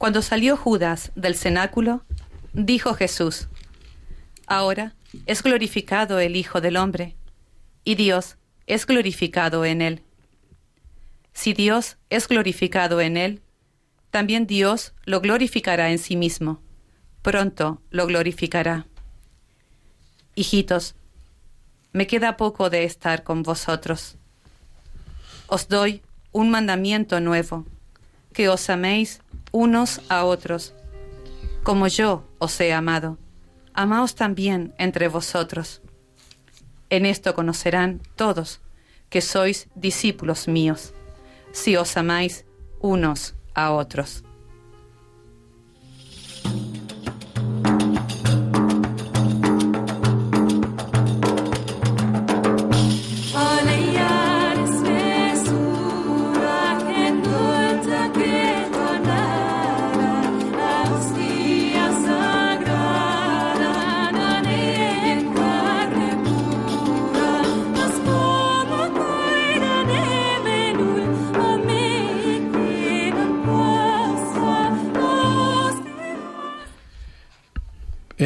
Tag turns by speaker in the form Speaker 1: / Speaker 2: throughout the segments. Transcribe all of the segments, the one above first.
Speaker 1: Cuando salió Judas del cenáculo, dijo Jesús, Ahora es glorificado el Hijo del Hombre, y Dios es glorificado en él. Si Dios es glorificado en él, también Dios lo glorificará en sí mismo. Pronto lo glorificará. Hijitos, me queda poco de estar con vosotros. Os doy un mandamiento nuevo, que os améis unos a otros. Como yo os he amado, amaos también entre vosotros. En esto conocerán todos que sois discípulos míos, si os amáis unos a otros.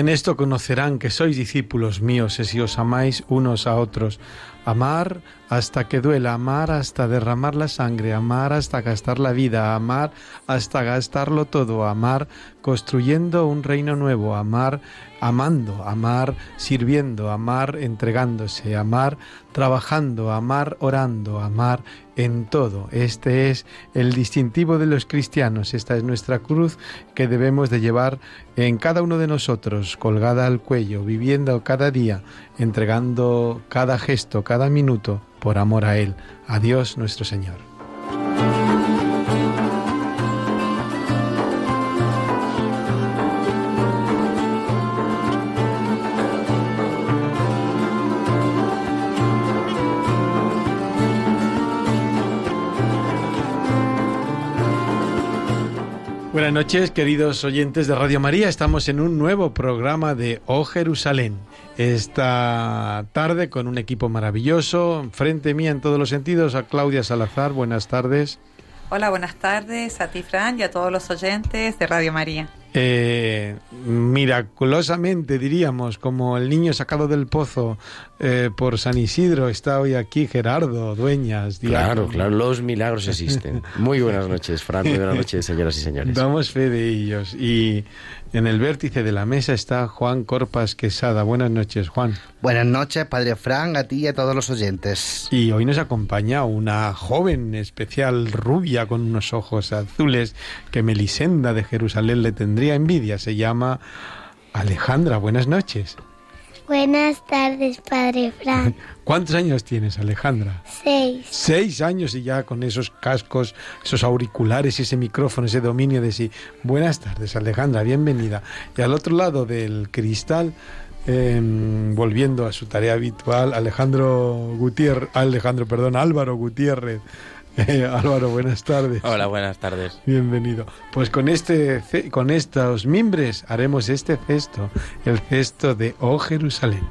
Speaker 2: En esto conocerán que sois discípulos míos si os amáis unos a otros. Amar hasta que duela, amar hasta derramar la sangre, amar hasta gastar la vida, amar hasta gastarlo todo, amar construyendo un reino nuevo, amar amando, amar sirviendo, amar entregándose, amar trabajando, amar orando, amar en todo. Este es el distintivo de los cristianos, esta es nuestra cruz que debemos de llevar en cada uno de nosotros, colgada al cuello, viviendo cada día, entregando cada gesto, cada minuto, por amor a Él, a Dios nuestro Señor. Buenas noches, queridos oyentes de Radio María. Estamos en un nuevo programa de Oh Jerusalén. Esta tarde con un equipo maravilloso. Frente mía en todos los sentidos a Claudia Salazar. Buenas tardes.
Speaker 1: Hola, buenas tardes a ti, Fran, y a todos los oyentes de Radio María.
Speaker 2: Eh, miraculosamente diríamos, como el niño sacado del pozo eh, por San Isidro, está hoy aquí Gerardo Dueñas.
Speaker 3: Claro, claro, los milagros existen. Muy buenas noches, Fran, muy buenas noches, señoras y señores.
Speaker 2: Damos fe de ellos. Y en el vértice de la mesa está Juan Corpas Quesada. Buenas noches, Juan.
Speaker 4: Buenas noches, Padre Fran, a ti y a todos los oyentes.
Speaker 2: Y hoy nos acompaña una joven especial rubia con unos ojos azules que Melisenda de Jerusalén le tendría envidia. Se llama Alejandra. Buenas noches.
Speaker 5: Buenas tardes, Padre Fran.
Speaker 2: ¿Cuántos años tienes, Alejandra?
Speaker 5: Seis.
Speaker 2: Seis años y ya con esos cascos, esos auriculares y ese micrófono, ese dominio de sí. Buenas tardes, Alejandra, bienvenida. Y al otro lado del cristal, em, volviendo a su tarea habitual, Alejandro Gutiérrez, Alejandro, perdón, Álvaro Gutiérrez. Eh, Álvaro, buenas tardes.
Speaker 6: Hola, buenas tardes.
Speaker 2: Bienvenido. Pues con este con estos mimbres haremos este cesto, el cesto de Oh Jerusalén.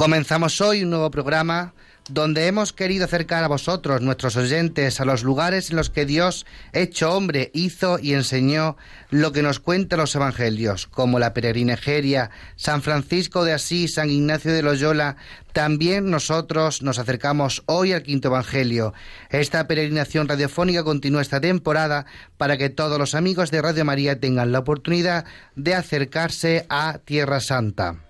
Speaker 4: Comenzamos hoy un nuevo programa donde hemos querido acercar a vosotros, nuestros oyentes, a los lugares en los que Dios, hecho hombre, hizo y enseñó lo que nos cuentan los evangelios, como la peregrinajeria, San Francisco de Asís, San Ignacio de Loyola. También nosotros nos acercamos hoy al quinto evangelio. Esta peregrinación radiofónica continúa esta temporada para que todos los amigos de Radio María tengan la oportunidad de acercarse a Tierra Santa.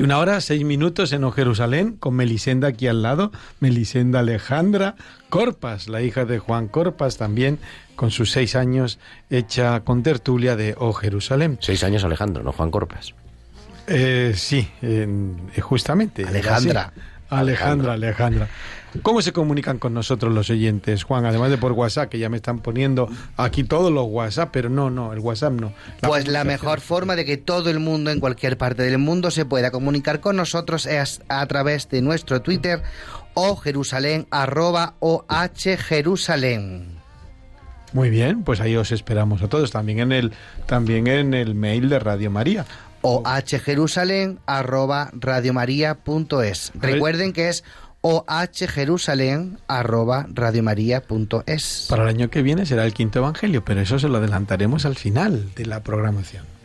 Speaker 2: 21 horas, 6 minutos en O Jerusalén, con Melisenda aquí al lado, Melisenda Alejandra Corpas, la hija de Juan Corpas, también con sus seis años, hecha con tertulia de O Jerusalén.
Speaker 3: Seis años Alejandro, no Juan Corpas.
Speaker 2: Eh, sí, eh, justamente.
Speaker 4: Alejandra.
Speaker 2: Alejandra, Alejandra. ¿Cómo se comunican con nosotros los oyentes, Juan? Además de por WhatsApp, que ya me están poniendo aquí todos los WhatsApp, pero no, no, el WhatsApp no.
Speaker 4: pues la mejor forma de que todo el mundo en cualquier parte del mundo se pueda comunicar con nosotros es a través de nuestro Twitter o Jerusalén arroba o H Jerusalén.
Speaker 2: Muy bien, pues ahí os esperamos a todos, también en el, también en el mail de Radio María.
Speaker 4: o hjerusalén arroba radiomaria.es. Recuerden que es o hjerusalén arroba radiomaria.es.
Speaker 2: Para el año que viene será el quinto evangelio, pero eso se lo adelantaremos al final de la programación.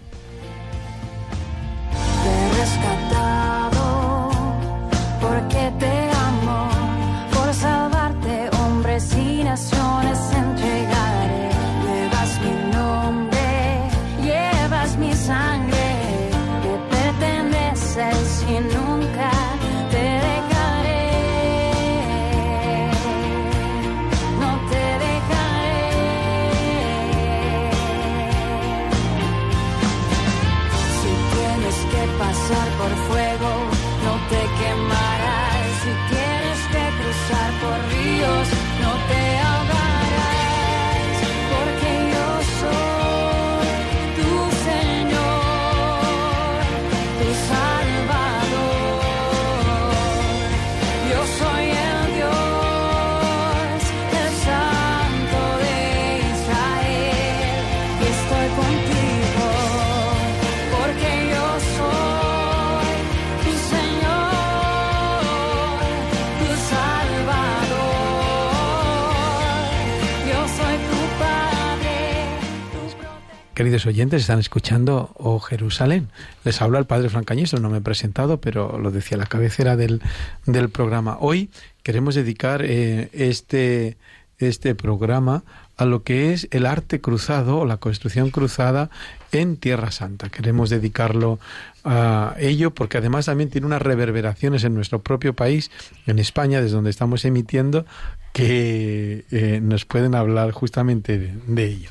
Speaker 2: Queridos oyentes, están escuchando O Jerusalén. Les habla el padre Francañeso, no me he presentado, pero lo decía la cabecera del, del programa. Hoy queremos dedicar eh, este, este programa a lo que es el arte cruzado o la construcción cruzada en Tierra Santa. Queremos dedicarlo a ello porque además también tiene unas reverberaciones en nuestro propio país, en España, desde donde estamos emitiendo, que eh, nos pueden hablar justamente de- de ello.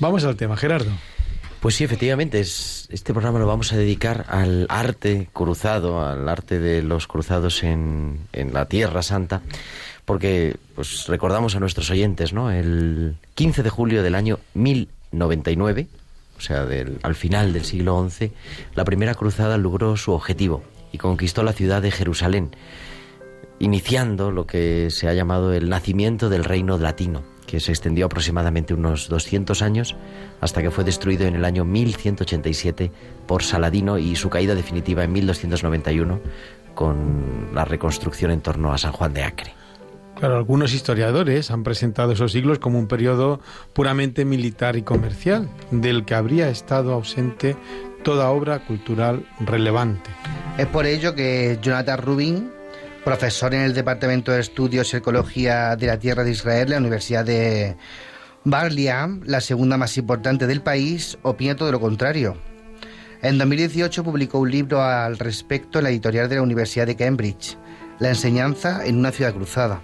Speaker 2: Vamos al tema, Gerardo.
Speaker 3: Pues sí, efectivamente, es, este programa lo vamos a dedicar al arte cruzado, al arte de los cruzados en, en la Tierra Santa, porque pues recordamos a nuestros oyentes, ¿no? El 15 de julio del año 1099, o sea, del, al final del siglo XI, la primera cruzada logró su objetivo y conquistó la ciudad de Jerusalén, iniciando lo que se ha llamado el nacimiento del reino latino, que se extendió aproximadamente unos 200 años hasta que fue destruido en el año 1187 por Saladino y su caída definitiva en 1291 con la reconstrucción en torno a San Juan de Acre.
Speaker 2: Claro, algunos historiadores han presentado esos siglos como un periodo puramente militar y comercial, del que habría estado ausente toda obra cultural relevante.
Speaker 4: Es por ello que Jonathan Rubin, profesor en el Departamento de Estudios y Ecología de la Tierra de Israel, la Universidad de Barliam, la segunda más importante del país, opina todo lo contrario. En 2018 publicó un libro al respecto en la editorial de la Universidad de Cambridge, La enseñanza en una ciudad cruzada.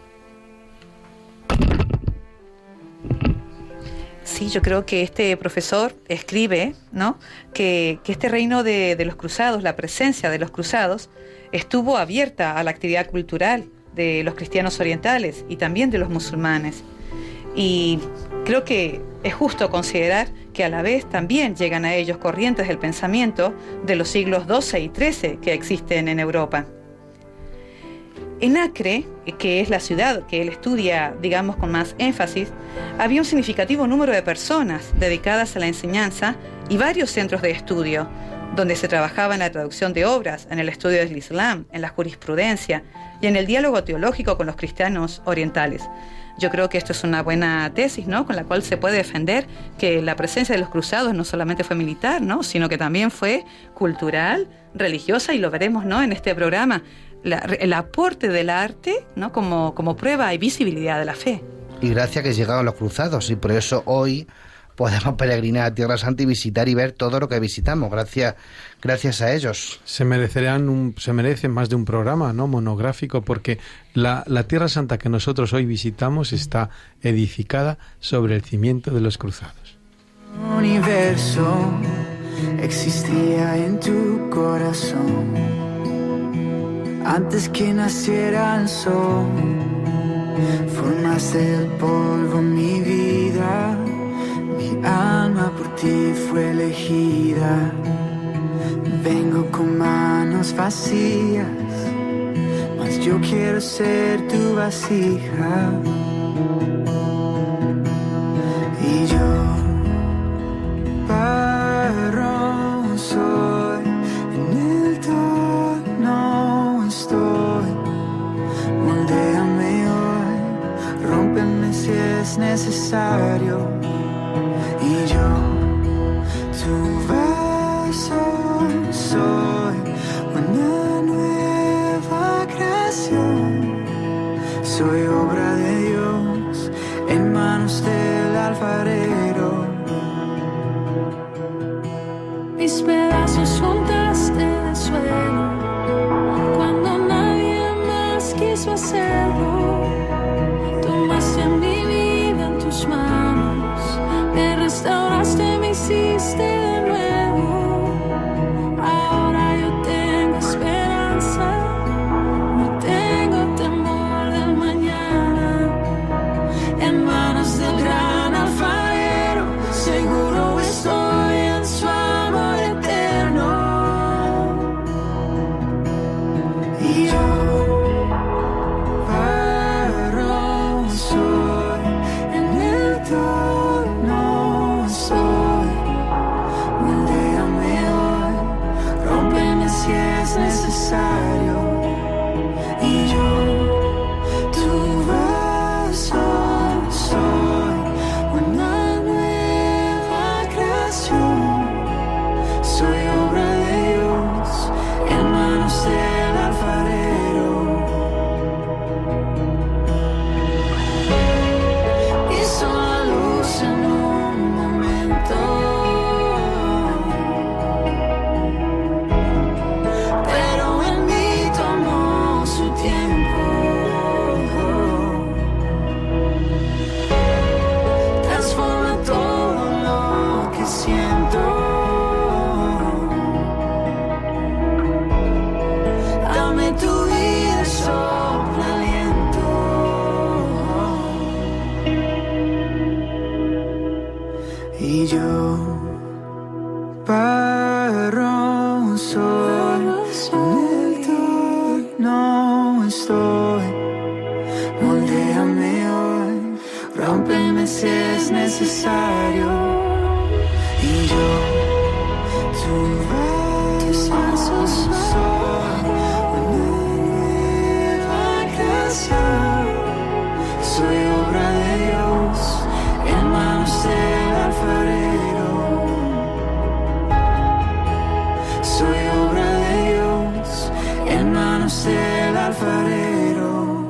Speaker 1: Sí, yo creo que este profesor escribe, ¿no? Que, este reino de los cruzados, la presencia de los cruzados, estuvo abierta a la actividad cultural de los cristianos orientales y también de los musulmanes. Y creo que es justo considerar que a la vez también llegan a ellos corrientes del pensamiento de los siglos XII y XIII que existen en Europa. En Acre, que es la ciudad que él estudia, digamos, con más énfasis, había un significativo número de personas dedicadas a la enseñanza y varios centros de estudio, donde se trabajaba en la traducción de obras, en el estudio del Islam, en la jurisprudencia y en el diálogo teológico con los cristianos orientales. Yo creo que esto es una buena tesis, ¿no? Con la cual se puede defender que la presencia de los cruzados no solamente fue militar, ¿no? Sino que también fue cultural, religiosa y lo veremos, ¿no? En este programa, el aporte del arte, ¿no? Como, como prueba y visibilidad de la fe.
Speaker 4: Y gracias que llegaron los cruzados y por eso hoy podemos peregrinar a Tierra Santa y visitar y ver todo lo que visitamos. Gracias, gracias a ellos.
Speaker 2: Se merecerían un, se merecen más de un programa, ¿no? Monográfico, porque la, la Tierra Santa que nosotros hoy visitamos está edificada sobre el cimiento de los cruzados.
Speaker 7: universo existía en tu corazón antes que naciera el sol. Formaste el polvo mi vida, alma por ti fue elegida. Vengo con manos vacías, mas yo quiero ser tu vasija. Y yo Barro soy, en el torno estoy. Moldéame hoy, rómpeme si es necesario. son alfarero.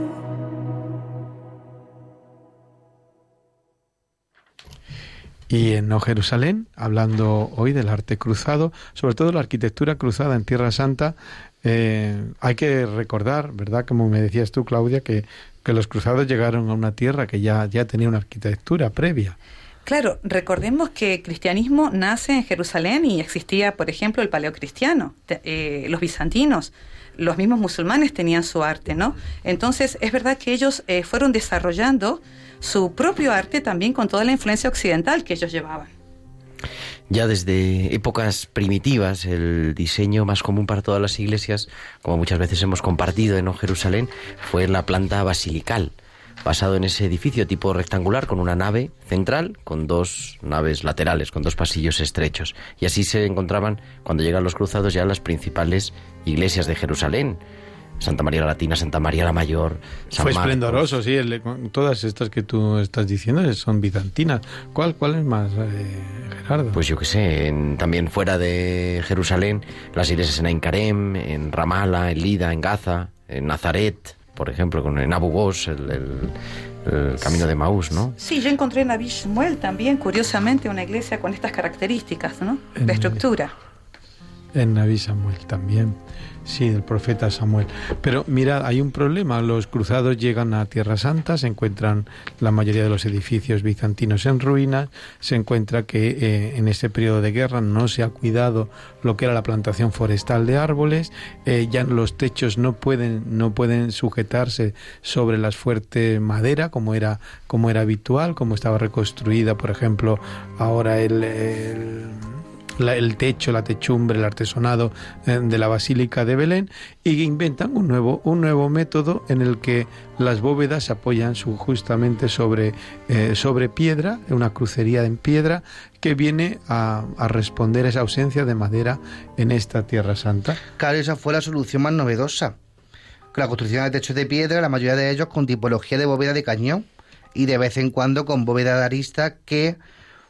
Speaker 7: Y en
Speaker 2: O Jerusalén, hablando hoy del arte cruzado, sobre todo la arquitectura cruzada en Tierra Santa, eh, hay que recordar, ¿verdad? Como me decías tú, Claudia, que, que los cruzados llegaron a una tierra que ya, ya tenía una arquitectura previa.
Speaker 1: Claro, recordemos que el cristianismo nace en Jerusalén y existía, por ejemplo, el paleocristiano, eh, los bizantinos, los mismos musulmanes tenían su arte, ¿no? Entonces, es verdad que ellos eh, fueron desarrollando su propio arte también con toda la influencia occidental que ellos llevaban.
Speaker 3: Ya desde épocas primitivas, el diseño más común para todas las iglesias, como muchas veces hemos compartido en Jerusalén, fue la planta basilical, basado en ese edificio tipo rectangular con una nave central, con dos naves laterales, con dos pasillos estrechos. Y así se encontraban, cuando llegan los cruzados, ya las principales iglesias de Jerusalén. Santa María la Latina, Santa María la Mayor, San
Speaker 2: Fue
Speaker 3: Marcos.
Speaker 2: esplendoroso, sí. el- todas estas que tú estás diciendo son bizantinas. ¿Cuál, cuál es más, eh, Gerardo?
Speaker 3: Pues yo qué sé, en- también fuera de Jerusalén, las iglesias en Ain Karem, en Ramala, en Lida, en Gaza, en Nazaret, por ejemplo, con en Abu Ghosh, el, el- el camino de Maús, ¿no?
Speaker 1: Sí, yo encontré en Samuel también, curiosamente, una iglesia con estas características, ¿no?
Speaker 2: En-
Speaker 1: De estructura.
Speaker 2: En Naví Samuel también. Sí, el profeta Samuel. Pero mirad, hay un problema. Los cruzados llegan a Tierra Santa, se encuentran la mayoría de los edificios bizantinos en ruinas, se encuentra que eh, en este periodo de guerra no se ha cuidado lo que era la plantación forestal de árboles, eh, ya los techos no pueden, no pueden sujetarse sobre las fuertes madera como era, como era habitual, como estaba reconstruida, por ejemplo, ahora el- el la- el techo, la techumbre, el artesonado eh, de la Basílica de Belén y inventan un nuevo, un nuevo método en el que las bóvedas se apoyan su- justamente sobre, eh, sobre piedra, una crucería en piedra que viene a, a responder a esa ausencia de madera en esta Tierra Santa.
Speaker 4: Claro, esa fue la solución más novedosa. La construcción de techos de piedra, la mayoría de ellos con tipología de bóveda de cañón y de vez en cuando con bóveda de arista que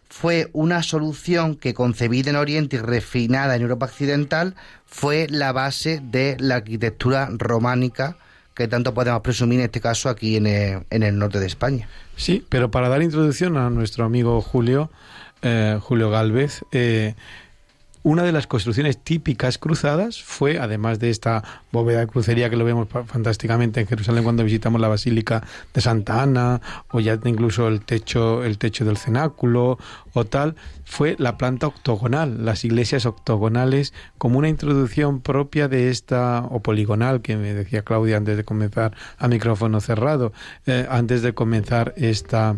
Speaker 4: fue una solución que concebida en Oriente y refinada en Europa Occidental fue la base de la arquitectura románica que tanto podemos presumir en este caso aquí en el, en el norte de España.
Speaker 2: Sí, pero para dar introducción a nuestro amigo Julio, eh, Julio Galvez, eh, una de las construcciones típicas cruzadas fue, además de esta bóveda de crucería que lo vemos fantásticamente en Jerusalén cuando visitamos la Basílica de Santa Ana, o ya incluso el techo, el techo del cenáculo o tal, fue la planta octogonal, las iglesias octogonales, como una introducción propia de esta, o poligonal, que me decía Claudia antes de comenzar a micrófono cerrado, eh, antes de comenzar esta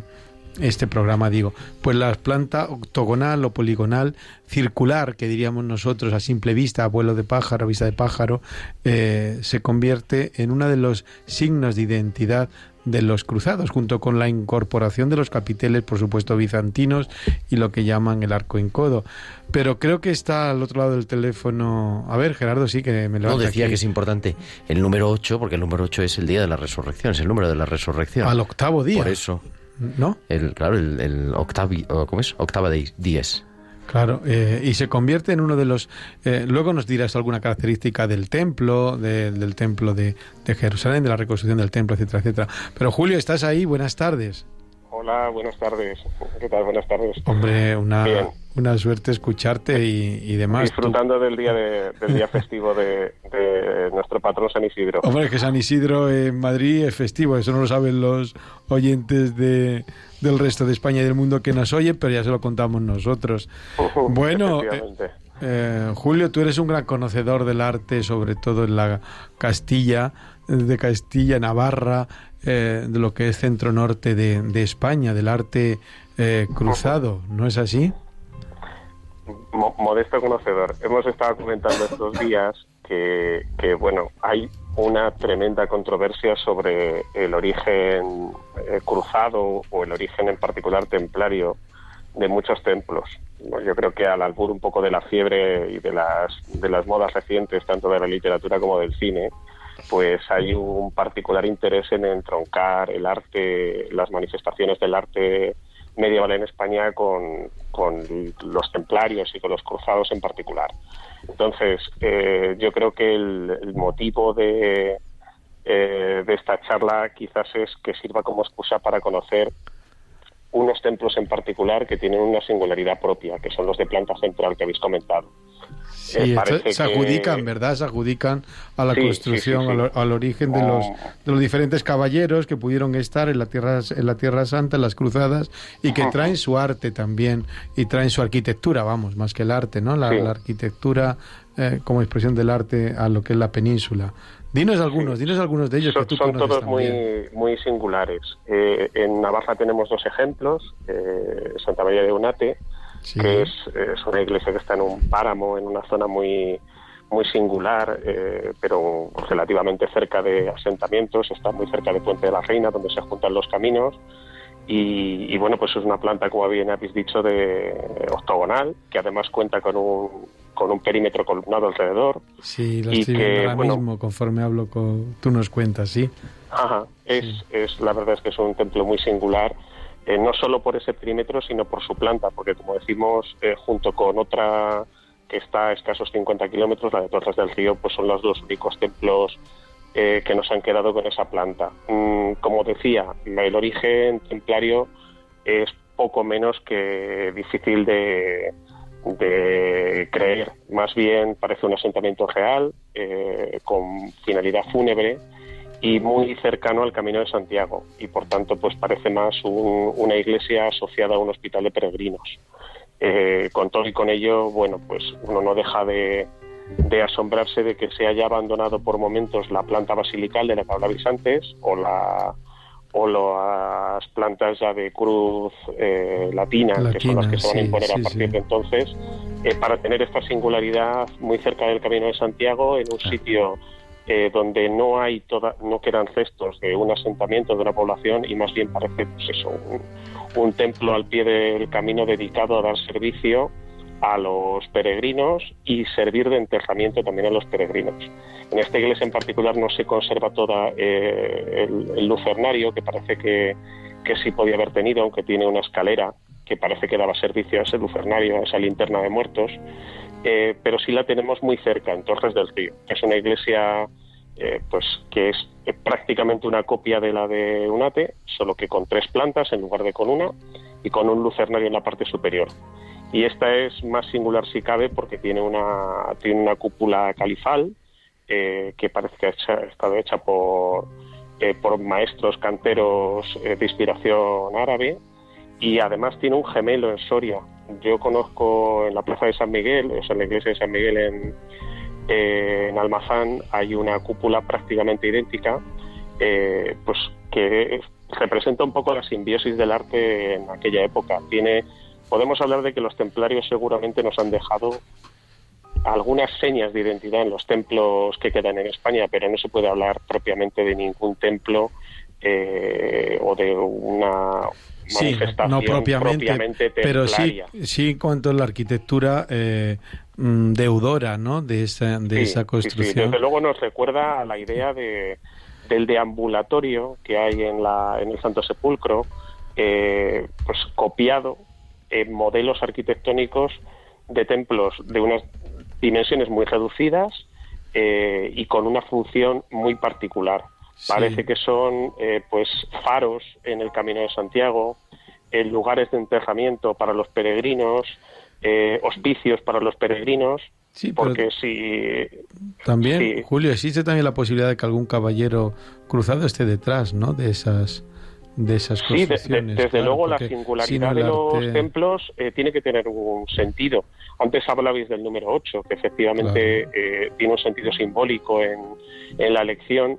Speaker 2: este programa, digo. Pues la planta octogonal o poligonal, circular, que diríamos nosotros a simple vista, a vuelo de pájaro, vista de pájaro, eh, se convierte en uno de los signos de identidad de los cruzados, junto con la incorporación de los capiteles, por supuesto, bizantinos y lo que llaman el arco en codo. Pero creo que está al otro lado del teléfono. A ver, Gerardo, sí que me lo
Speaker 3: No, decía que es importante el número 8, porque el número 8 es el día de la resurrección, es el número de la resurrección.
Speaker 2: Al octavo día.
Speaker 3: Por eso,
Speaker 2: ¿No?
Speaker 3: el, claro, el, el octavi, o ¿cómo es? Octava de 10.
Speaker 2: Claro, eh, y se convierte en uno de los... eh, luego nos dirás alguna característica del templo, de- del templo de, de Jerusalén, de la reconstrucción del templo, etcétera, etcétera. Pero Julio, ¿estás ahí? Buenas tardes.
Speaker 8: Hola, buenas tardes. ¿Qué tal? Buenas tardes.
Speaker 2: Hombre, una,
Speaker 8: Bien.
Speaker 2: Una suerte escucharte y, y demás. Tú-
Speaker 8: Disfrutando del día de- del día festivo de, de nuestro patrón San Isidro.
Speaker 2: Hombre, que San Isidro en Madrid es festivo, eso no lo saben los oyentes de, del resto de España y del mundo que nos oyen, pero ya se lo contamos nosotros. Bueno, eh. Eh, Julio, tú eres un gran conocedor del arte, sobre todo en la Castilla, de Castilla, Navarra, eh, de lo que es centro norte de, de España, del arte eh, cruzado, ¿no es así?
Speaker 8: Mo- modesto conocedor. Hemos estado comentando estos días que, que, bueno, hay una tremenda controversia sobre el origen eh, cruzado o el origen en particular templario de muchos templos. Yo creo que al albur un poco de la fiebre y de las, de las modas recientes, tanto de la literatura como del cine, pues hay un particular interés en entroncar el arte, las manifestaciones del arte medieval en España con, con los templarios y con los cruzados en particular. Entonces, eh, yo creo que el, el motivo de, eh, de esta charla quizás es que sirva como excusa para conocer unos templos en particular que tienen una singularidad propia, que son los de planta central que habéis comentado.
Speaker 2: Sí,
Speaker 8: Eh,
Speaker 2: se
Speaker 8: que-
Speaker 2: adjudican, ¿verdad? Se adjudican a la
Speaker 8: Sí,
Speaker 2: construcción,
Speaker 8: sí, sí.
Speaker 2: Al, al origen de los, de los diferentes caballeros que pudieron estar en la tierra en la tierra santa, en las cruzadas, y que traen su arte también y traen su arquitectura, vamos, más que el arte, ¿no? La arquitectura eh, como expresión del arte a lo que es la península. Dinos algunos, dinos algunos de ellos
Speaker 8: son,
Speaker 2: que tú
Speaker 8: son
Speaker 2: conoces
Speaker 8: todos
Speaker 2: también.
Speaker 8: muy, muy singulares. Eh, en Navarra tenemos dos ejemplos, eh, Santa María de Unate que es, es, una iglesia que está en un páramo, en una zona muy muy singular, eh, pero relativamente cerca de asentamientos, está muy cerca de Puente de la Reina, donde se juntan los caminos. Y, bueno, pues es una planta, como bien habéis dicho, de octogonal, que además cuenta con un, con un perímetro columnado alrededor.
Speaker 2: Sí, lo estoy viendo ahora mismo, conforme hablo con... Tú nos cuentas, ¿sí?
Speaker 8: Ajá, es, es, la verdad es que es un templo muy singular, eh, no solo por ese perímetro, sino por su planta, porque como decimos, eh, junto con otra que está a escasos 50 kilómetros, la de Torres del Río, pues son los dos únicos templos eh, que nos han quedado con esa planta. Mm, como decía, el origen templario es poco menos que difícil de, creer. Más bien parece un asentamiento real eh, con finalidad fúnebre y muy cercano al Camino de Santiago y por tanto pues parece más una iglesia asociada a un hospital de peregrinos. Eh, con todo y con ello, bueno, pues uno no deja de, asombrarse de que se haya abandonado por momentos la planta basilical de la que hablabais o la o las plantas ya de cruz eh, latina, que son las que se van a imponer a partir de entonces, eh, para tener esta singularidad muy cerca del Camino de Santiago, en un sitio donde no hay toda, no quedan cestos de un asentamiento de una población y más bien parece pues eso, un, un templo al pie del camino dedicado a dar servicio a los peregrinos y servir de enterramiento también a los peregrinos. En esta iglesia en particular no se conserva toda eh, el, lucernario, que parece que, sí podía haber tenido, aunque tiene una escalera que parece que daba servicio a ese lucernario, a esa linterna de muertos, eh, pero sí la tenemos muy cerca, en Torres del Río, que es una iglesia eh, pues que es prácticamente una copia de la de Unate, solo que con tres plantas en lugar de con una y con un lucernario en la parte superior. Y esta es más singular si cabe porque tiene una, tiene una cúpula califal eh, que parece que ha estado hecha por, eh, por maestros canteros de inspiración árabe y además tiene un gemelo en Soria. Yo conozco en la plaza de San Miguel, o sea, en la iglesia de San Miguel en, eh, en Almazán hay una cúpula prácticamente idéntica, eh, pues que representa un poco la simbiosis del arte en aquella época. Tiene, podemos hablar de que los templarios seguramente nos han dejado algunas señas de identidad en los templos que quedan en España, pero no se puede hablar propiamente de ningún templo eh, o de una manifestación
Speaker 2: no propiamente, pero sí, sí en cuanto a la arquitectura eh, Mm, deudora ¿no? de esa, de esa construcción.
Speaker 8: Desde luego nos recuerda a la idea de, del deambulatorio que hay en, la, en el Santo Sepulcro, eh, pues copiado en modelos arquitectónicos de templos de unas dimensiones muy reducidas eh, y con una función muy particular. Parece que son eh, pues faros en el Camino de Santiago, en lugares de enterramiento para los peregrinos, eh, hospicios para los peregrinos. Sí, porque si
Speaker 2: también Julio existe también la posibilidad de que algún caballero cruzado esté detrás, ¿no? De esas de esas construcciones.
Speaker 8: Sí, desde luego la singularidad de los templos eh, tiene que tener un sentido. Antes hablabais del número 8, que efectivamente eh, tiene un sentido simbólico en, en la elección.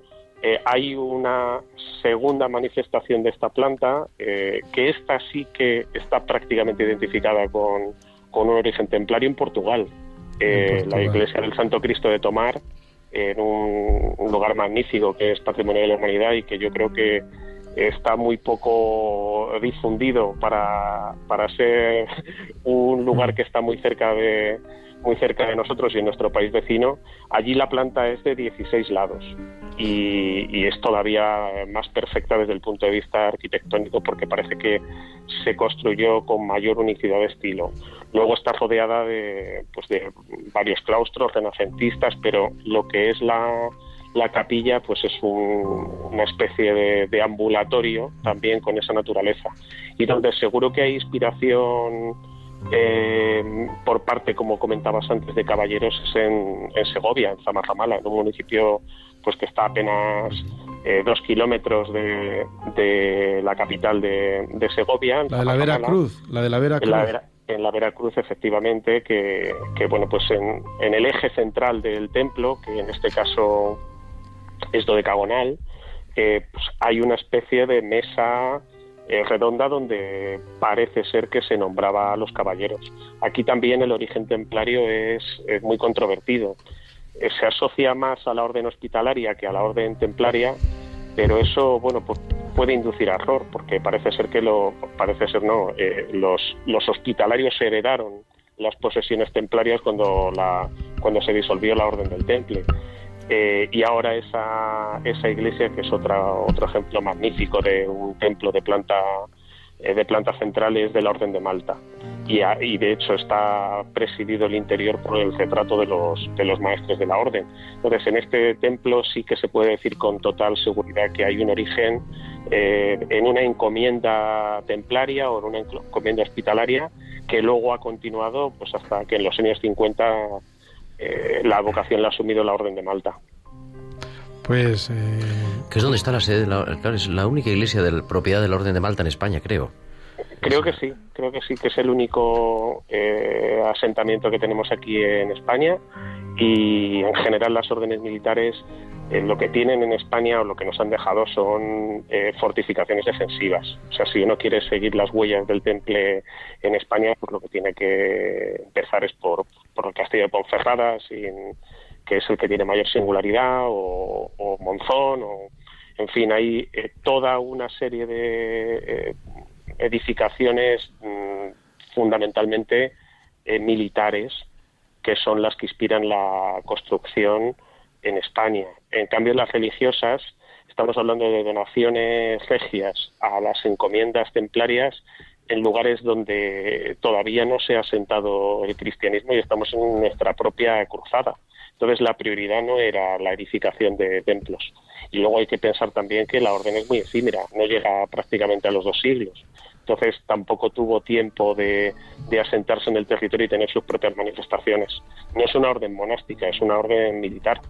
Speaker 8: hay una segunda manifestación de esta planta, que esta sí que está prácticamente identificada con, con un origen templario en Portugal. Eh, la iglesia del Santo Cristo de Tomar, en un, lugar magnífico que es patrimonio de la humanidad y que yo creo que está muy poco difundido para, para ser un lugar que está muy cerca de muy cerca de nosotros y en nuestro país vecino. Allí la planta es de 16 lados y, es todavía más perfecta desde el punto de vista arquitectónico porque parece que se construyó con mayor unicidad de estilo. Luego está rodeada de, pues de varios claustros renacentistas, pero lo que es la, la capilla pues es una especie de, ambulatorio también con esa naturaleza y donde seguro que hay inspiración eh, por parte, como comentabas antes, de caballeros es en, en Segovia, en Zamarramala, en un municipio pues que está apenas eh, dos kilómetros de, la capital de, Segovia.
Speaker 2: La de la Veracruz, la de la Veracruz.
Speaker 8: En la, Veracruz, efectivamente, que, bueno, pues en, el eje central del templo, que en este caso es dodecagonal, eh, pues hay una especie de mesa eh, redonda donde parece ser que se nombraba a los caballeros. Aquí también el origen templario es, muy controvertido. Eh, se asocia más a la orden hospitalaria que a la orden templaria, pero eso bueno pues puede inducir error, porque parece ser que lo parece ser no eh, los, los hospitalarios heredaron las posesiones templarias cuando la cuando se disolvió la orden del Temple. Eh, y ahora esa, esa iglesia, que es otra, otro ejemplo magnífico de un templo de planta, eh, de planta central, es de la Orden de Malta. Y, y, de hecho está presidido el interior por el retrato de los, de los maestres de la Orden. Entonces, en este templo sí que se puede decir con total seguridad que hay un origen eh, en una encomienda templaria o en una encomienda hospitalaria que luego ha continuado pues hasta que en los años 50 eh, la vocación la ha asumido la Orden de Malta.
Speaker 2: Pues... Eh...
Speaker 3: Que es donde está la sede, claro, es la única iglesia de propiedad de la Orden de Malta en España, creo.
Speaker 8: Creo que sí, creo que sí, que es el único eh, asentamiento que tenemos aquí en España y en general las órdenes militares eh, lo que tienen en España o lo que nos han dejado son eh, fortificaciones defensivas. O sea, si uno quiere seguir las huellas del temple en España, pues lo que tiene que empezar es por, por el castillo de Ponferrada, que es el que tiene mayor singularidad, o, Monzón, o, en fin, hay eh, toda una serie de edificaciones mm, fundamentalmente militares que son las que inspiran la construcción en España. En cambio, las religiosas, estamos hablando de donaciones regias a las encomiendas templarias en lugares donde todavía no se ha sentado el cristianismo y estamos en nuestra propia cruzada. Entonces la prioridad no era la edificación de templos. Y luego hay que pensar también que la orden es muy efímera, no llega prácticamente a los dos siglos. Entonces tampoco tuvo tiempo de, de asentarse en el territorio y tener sus propias manifestaciones. No es una orden monástica, es una orden militar.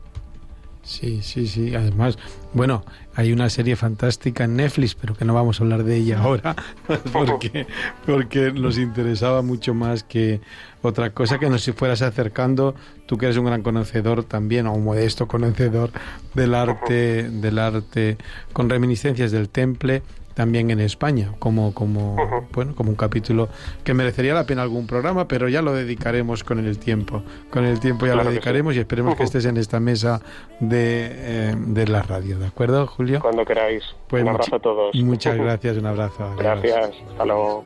Speaker 2: Sí, sí, sí. Además, bueno, hay una serie fantástica en Netflix, pero que no vamos a hablar de ella ahora, porque, porque nos interesaba mucho más que otra cosa que nos fueras acercando, tú que eres un gran conocedor también, o un modesto conocedor del arte, del arte con reminiscencias del temple también en España, como, como, bueno, como un capítulo que merecería la pena algún programa, pero ya lo dedicaremos con el tiempo. Con el tiempo ya lo dedicaremos y esperemos que estés en esta mesa de, eh, de, la radio, ¿de acuerdo, Julio?
Speaker 8: Cuando queráis.
Speaker 2: Pues
Speaker 8: un abrazo a todos.
Speaker 2: Muchas gracias, un abrazo.
Speaker 8: Gracias, hasta luego.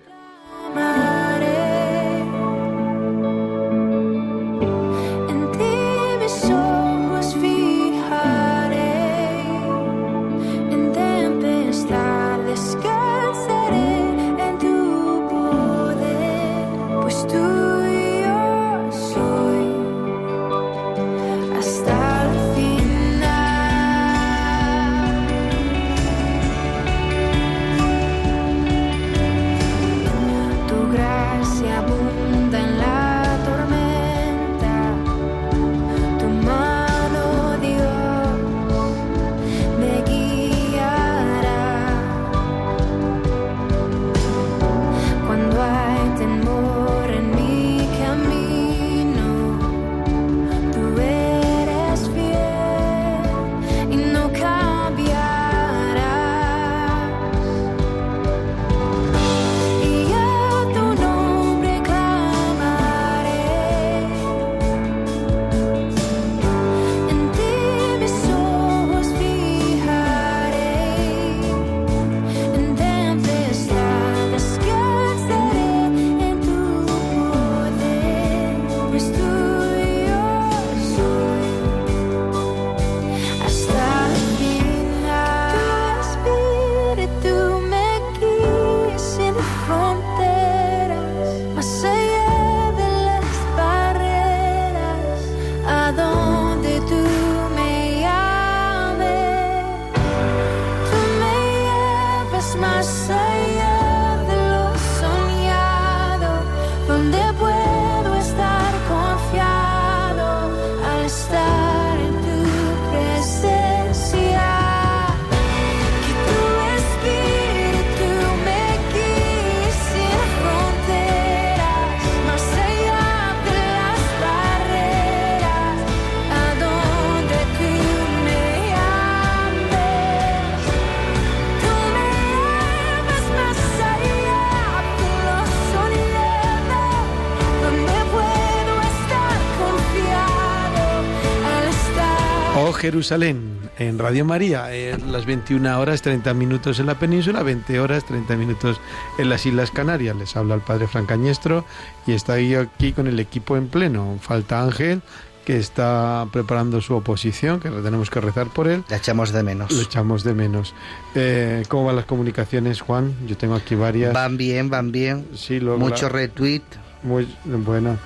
Speaker 2: Jerusalén en Radio María, en las 21 horas 30 minutos en la península, 20 horas 30 minutos en las Islas Canarias. Les habla el padre Francañestro y está aquí con el equipo en pleno. Falta Ángel, que está preparando su oposición, que tenemos que rezar por él.
Speaker 4: Le echamos de menos.
Speaker 2: Lo echamos de menos. Eh, ¿Cómo van las comunicaciones, Juan? Yo tengo aquí varias.
Speaker 4: Van bien, van bien.
Speaker 2: Sí, lo,
Speaker 4: Mucho retweet.
Speaker 2: Muy bueno.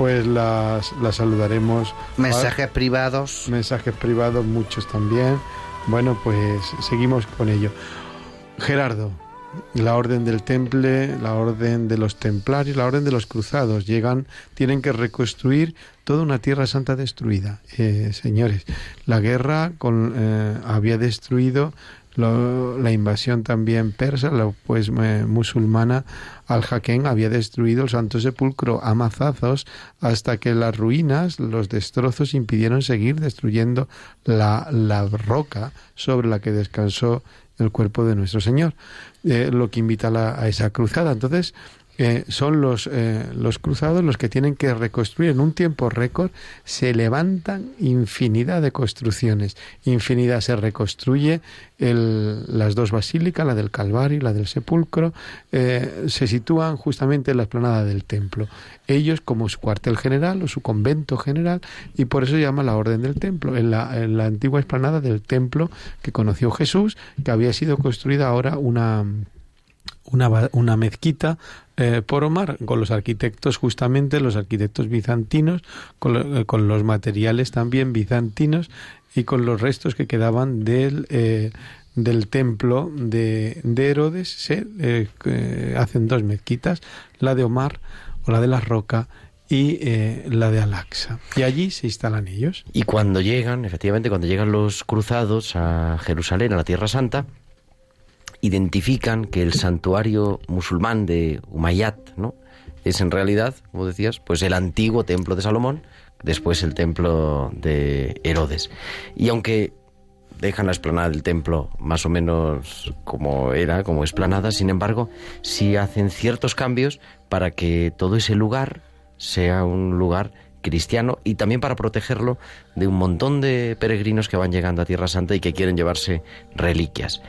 Speaker 2: Pues las, las saludaremos.
Speaker 4: Mensajes privados.
Speaker 2: Mensajes privados, muchos también. Bueno, pues seguimos con ello. Gerardo, la orden del temple, la orden de los templarios, la orden de los cruzados. Llegan, tienen que reconstruir toda una tierra santa destruida. Eh, señores, la guerra con, eh, había destruido lo, la invasión también persa, la pues eh, musulmana al Jaquén había destruido el Santo Sepulcro a mazazos hasta que las ruinas, los destrozos impidieron seguir destruyendo la, la roca sobre la que descansó el cuerpo de nuestro Señor, eh, lo que invita a, la, a esa cruzada. Entonces, eh, son los, eh, los cruzados los que tienen que reconstruir en un tiempo récord. Se levantan infinidad de construcciones, infinidad se reconstruye el, las dos basílicas, la del Calvario y la del Sepulcro, eh, se sitúan justamente en la explanada del templo. Ellos como su cuartel general o su convento general y por eso se llama la Orden del Templo, en la, antigua explanada del templo que conoció Jesús, que había sido construida ahora una, una mezquita eh, por Omar, con los arquitectos justamente, los arquitectos bizantinos, con, lo, eh, con, los materiales también bizantinos y con los restos que quedaban del, eh, del templo de, de Herodes, se hacen dos mezquitas, la de Omar o la de la Roca y la de Alaxa. Y allí se instalan ellos.
Speaker 3: Y cuando llegan, efectivamente, cuando llegan los cruzados a Jerusalén, a la Tierra Santa, identifican que el santuario musulmán de Umayyad, ¿no? Es en realidad, como decías, pues el antiguo templo de Salomón, después el templo de Herodes. Y aunque dejan la explanada del templo más o menos como era, como explanada, sin embargo, sí hacen ciertos cambios para que todo ese lugar sea un lugar cristiano y también para protegerlo de un montón de peregrinos que van llegando a Tierra Santa y que quieren llevarse reliquias.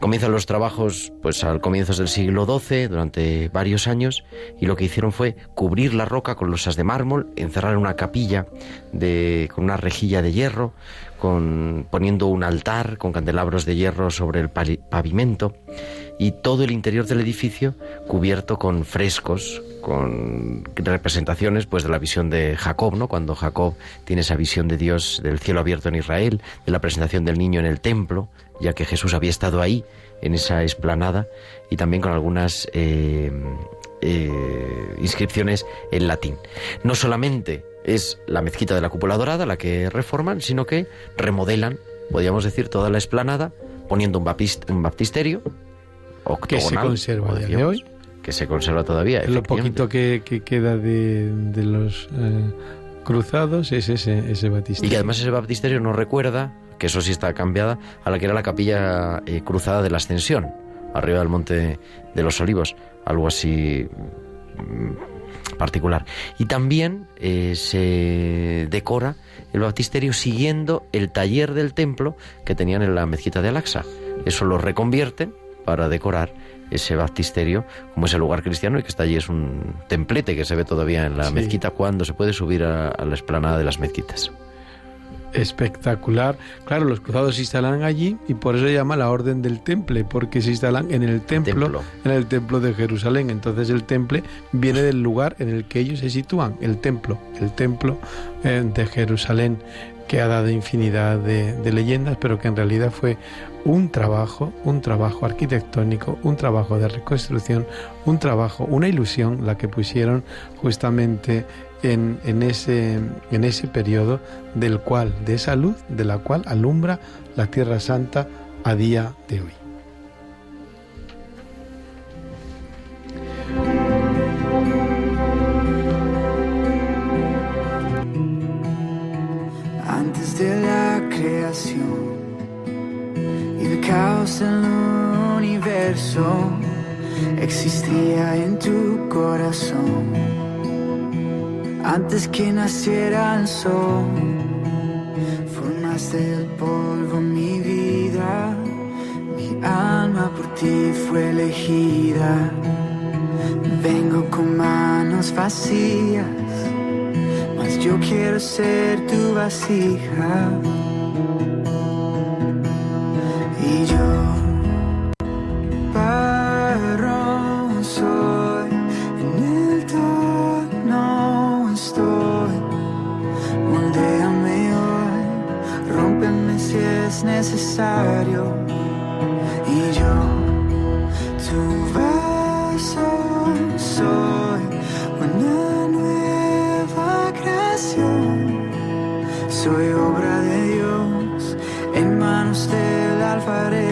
Speaker 3: Comienzan los trabajos pues al comienzos del siglo XII, durante varios años, y lo que hicieron fue cubrir la roca con losas de mármol, encerrar una capilla de, con una rejilla de hierro, con, poniendo un altar con candelabros de hierro sobre el pavimento, y todo el interior del edificio cubierto con frescos, con representaciones pues de la visión de Jacob, ¿no? Cuando Jacob tiene esa visión de Dios del cielo abierto en Israel, de la presentación del niño en el templo, ya que Jesús había estado ahí, en esa esplanada, y también con algunas eh, eh, inscripciones en latín. No solamente es la mezquita de la cúpula dorada la que reforman, sino que remodelan, podríamos decir, toda la esplanada, poniendo un, baptist un baptisterio octogonal,
Speaker 2: que se conserva
Speaker 3: decíamos,
Speaker 2: de hoy.
Speaker 3: Que se conserva todavía.
Speaker 2: Lo poquito que, que queda de, de los eh, cruzados es ese, ese baptisterio.
Speaker 3: Y que además ese baptisterio nos recuerda que eso sí está cambiada, a la que era la capilla eh, cruzada de la Ascensión, arriba del Monte de los Olivos, algo así mm, particular. Y también eh, se decora el baptisterio siguiendo el taller del templo que tenían en la mezquita de Alaxa. Eso lo reconvierten para decorar ese baptisterio como ese lugar cristiano y que está allí es un templete que se ve todavía en la sí. mezquita cuando se puede subir a, a la esplanada de las mezquitas
Speaker 2: espectacular. Claro, los cruzados se instalan allí y por eso se llama la Orden del Temple, porque se instalan en el templo,
Speaker 3: Templo.
Speaker 2: en el templo de Jerusalén. Entonces el temple viene del lugar en el que ellos se sitúan, el templo, el templo eh, de Jerusalén, que ha dado infinidad de, leyendas, pero que en realidad fue un trabajo, un trabajo arquitectónico, un trabajo de reconstrucción, un trabajo, una ilusión la que pusieron justamente en, en, ese, en ese periodo del cual, de esa luz de la cual alumbra la Tierra Santa a día de hoy.
Speaker 7: Caos en el universo, existía en tu corazón antes que naciera el sol, Tomaste el polvo mi vida, mi alma por ti fue elegida. Vengo con manos vacías, mas yo quiero ser tu vasija. Y yo barro soy, en el tono estoy. Moldéame hoy, rómpeme si es necesario. Y yo, tu vaso soy, del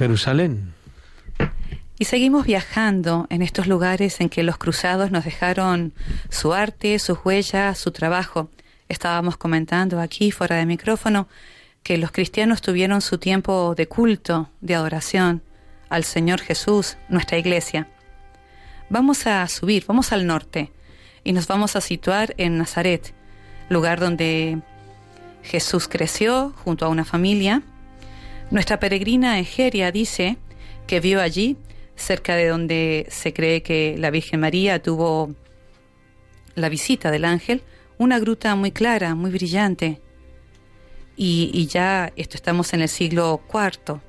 Speaker 2: Jerusalén.
Speaker 1: Y seguimos viajando en estos lugares en que los cruzados nos dejaron su arte, sus huellas, su trabajo. Estábamos comentando aquí, fuera de micrófono, que los cristianos tuvieron su tiempo de culto, de adoración al Señor Jesús, nuestra iglesia. Vamos a subir, vamos al norte y nos vamos a situar en Nazaret, lugar donde Jesús creció junto a una familia. Nuestra peregrina Egeria dice que vio allí, cerca de donde se cree que la Virgen María tuvo la visita del ángel, una gruta muy clara, muy brillante. Y, y ya, esto estamos en el siglo IV,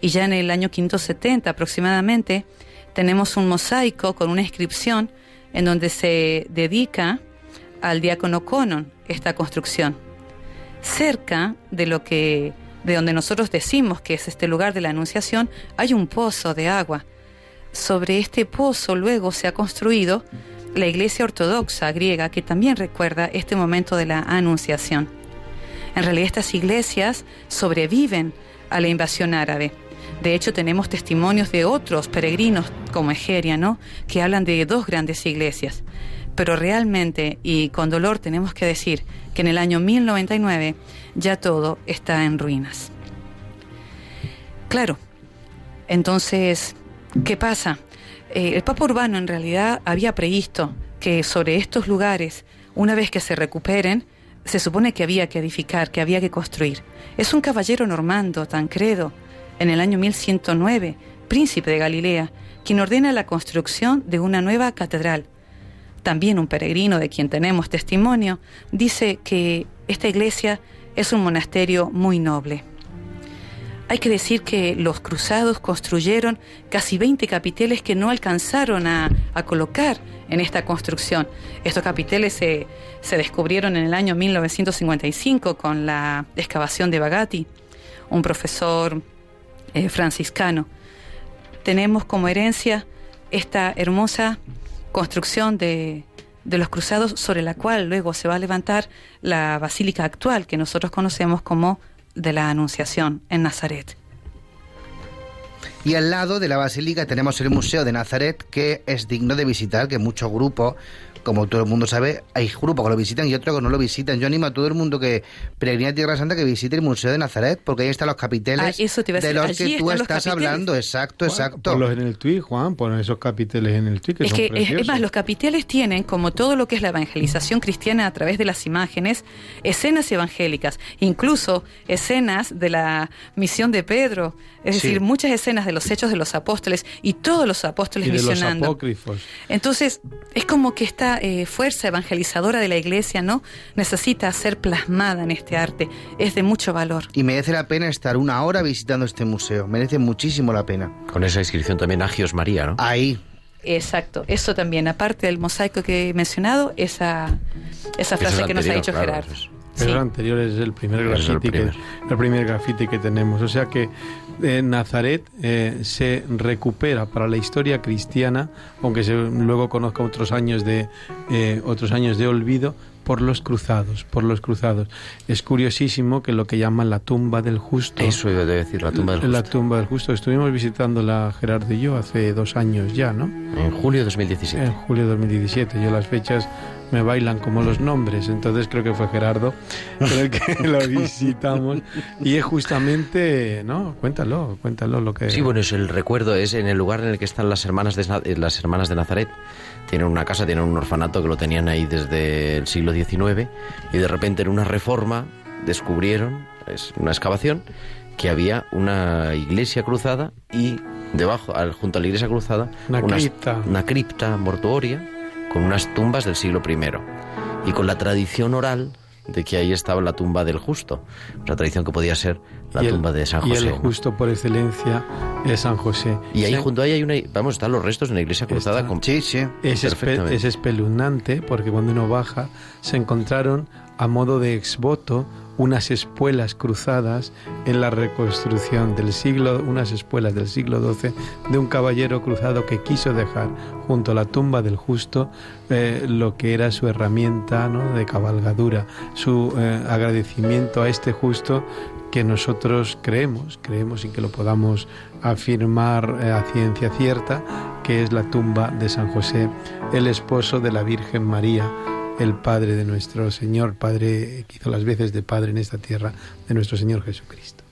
Speaker 1: y ya en el año 570 aproximadamente, tenemos un mosaico con una inscripción en donde se dedica al diácono Conon esta construcción. Cerca de lo que de donde nosotros decimos que es este lugar de la Anunciación, hay un pozo de agua. Sobre este pozo luego se ha construido la iglesia ortodoxa griega que también recuerda este momento de la Anunciación. En realidad estas iglesias sobreviven a la invasión árabe. De hecho, tenemos testimonios de otros peregrinos, como Egeria, ¿no? que hablan de dos grandes iglesias. Pero realmente, y con dolor tenemos que decir, que en el año 1099 ya todo está en ruinas. Claro, entonces, ¿qué pasa? Eh, el Papa Urbano en realidad había previsto que sobre estos lugares, una vez que se recuperen, se supone que había que edificar, que había que construir. Es un caballero normando, Tancredo, en el año 1109, príncipe de Galilea, quien ordena la construcción de una nueva catedral. También un peregrino de quien tenemos testimonio dice que esta iglesia es un monasterio muy noble. Hay que decir que los cruzados construyeron casi 20 capiteles que no alcanzaron a, colocar en esta construcción. Estos capiteles se, se, descubrieron en el año 1955 con la excavación de Bagatti, un profesor eh, franciscano. Tenemos como herencia esta hermosa construcción de, de los cruzados sobre la cual luego se va a levantar la basílica actual que nosotros conocemos como de la Anunciación en Nazaret.
Speaker 4: Y al lado de la basílica tenemos el Museo de Nazaret, que es digno de visitar, que muchos grupos como todo el mundo sabe, hay grupos que lo visitan y otros que no lo visitan. Yo animo a todo el mundo que peregrina a Tierra Santa que visite el Museo de Nazaret, porque ahí están los capiteles
Speaker 1: Ah, eso te iba a
Speaker 4: de los
Speaker 1: allí
Speaker 4: que tú estás
Speaker 1: capiteles.
Speaker 4: hablando. Exacto, exacto.
Speaker 2: Ponlos en el tuit, Juan, pon esos capiteles en el tuit que
Speaker 1: Es
Speaker 2: son
Speaker 1: que, es,
Speaker 2: preciosos.
Speaker 1: es más, los capiteles tienen, como todo lo que es la evangelización cristiana a través de las imágenes, escenas evangélicas, incluso escenas de la misión de Pedro, es
Speaker 4: Sí.
Speaker 1: decir, muchas escenas de los hechos de los apóstoles y todos los apóstoles
Speaker 2: y de los
Speaker 1: misionando.
Speaker 2: apócrifos.
Speaker 1: Entonces, es como que eh, fuerza evangelizadora de la iglesia, ¿no? Necesita ser plasmada en este arte. Es de mucho valor.
Speaker 4: Y merece la pena estar una hora visitando este museo. Merece muchísimo la pena.
Speaker 3: Con esa inscripción también Agios María, ¿no?
Speaker 4: Ahí.
Speaker 1: Exacto. Eso también, aparte del mosaico que he mencionado, esa, esa
Speaker 3: Ese es
Speaker 1: frase
Speaker 3: el
Speaker 1: que nos ha
Speaker 3: anterior,
Speaker 1: dicho
Speaker 3: claro,
Speaker 1: Gerardo.
Speaker 2: Es
Speaker 1: Sí.
Speaker 2: el anterior es el primer
Speaker 3: Es el
Speaker 2: grafiti que,
Speaker 3: primer.
Speaker 2: el primer grafiti que tenemos. O sea que Nazaret eh, se recupera para la historia cristiana, aunque se luego conozca otros años de eh, otros años de olvido por los cruzados, por los cruzados. Es curiosísimo que lo que llaman la tumba del justo.
Speaker 3: Eso iba a decir, la tumba del
Speaker 2: La
Speaker 3: justo.
Speaker 2: tumba del justo. Estuvimos visitando la Gerardo y yo hace dos años ya, ¿no?
Speaker 3: En julio de 2017.
Speaker 2: En julio de 2017. Yo las fechas me bailan como los nombres, entonces creo que fue Gerardo el que lo visitamos. Y es justamente, ¿no? Cuéntalo, cuéntalo lo que...
Speaker 3: Sí, bueno, es el recuerdo, es en el lugar en el que están las hermanas de, eh, las hermanas de Nazaret. Tienen una casa, tienen un orfanato que lo tenían ahí desde el siglo XIX y de repente en una reforma descubrieron, es una excavación, que había una iglesia cruzada y debajo, al- junto a la iglesia cruzada,
Speaker 2: Una cripta.
Speaker 3: una cripta mortuoria con unas tumbas del siglo I y con la tradición oral de que ahí estaba la tumba del justo, una tradición que podía ser la
Speaker 2: y el-
Speaker 3: tumba de San
Speaker 2: Y
Speaker 3: José.
Speaker 2: el
Speaker 3: ¿no?
Speaker 2: justo por excelencia es San José.
Speaker 3: Y ahí
Speaker 2: Sí.
Speaker 3: junto a ahí hay una, vamos, están los restos de una iglesia cruzada
Speaker 2: Está.
Speaker 3: con
Speaker 4: Sí, sí.
Speaker 2: Es, espe- es espeluznante porque cuando uno baja se encontraron a modo de exvoto unas espuelas cruzadas en la reconstrucción del siglo, unas espuelas del siglo XII de un caballero cruzado que quiso dejar junto a la tumba del justo eh, lo que era su herramienta ¿no? de cabalgadura, su eh, agradecimiento a este justo que nosotros creemos, creemos y que lo podamos afirmar eh, a ciencia cierta, que es la tumba de San José, el esposo de la Virgen María, el Padre de nuestro Señor, Padre que hizo las veces de Padre en esta tierra, de nuestro Señor Jesucristo.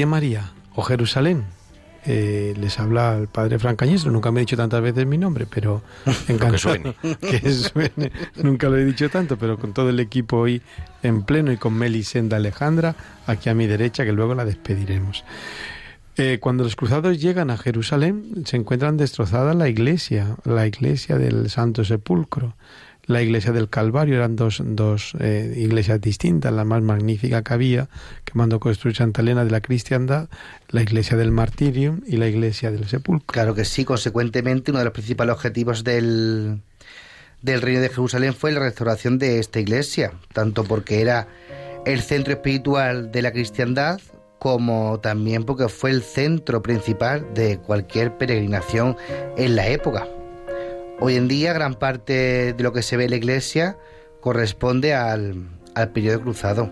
Speaker 2: Radio María o Jerusalén. Eh, les habla el padre Fran Cañestro. Nunca me he dicho tantas veces mi nombre, pero encantado
Speaker 3: suene.
Speaker 2: que suene. Nunca lo he dicho tanto, pero con todo el equipo hoy en pleno y con Melisenda Alejandra aquí a mi derecha, que luego la despediremos. Eh, cuando los cruzados llegan a Jerusalén, se encuentran destrozada la iglesia, la iglesia del Santo Sepulcro. La iglesia del Calvario eran dos, dos eh, iglesias distintas, la más magnífica que había, que mandó construir Santa Elena de la cristiandad, la iglesia del Martirium y la iglesia del Sepulcro.
Speaker 4: Claro que sí, consecuentemente uno de los principales objetivos del, del reino de Jerusalén fue la restauración de esta iglesia, tanto porque era el centro espiritual de la cristiandad, como también porque fue el centro principal de cualquier peregrinación en la época. Hoy en día gran parte de lo que se ve en la iglesia corresponde al, al periodo cruzado.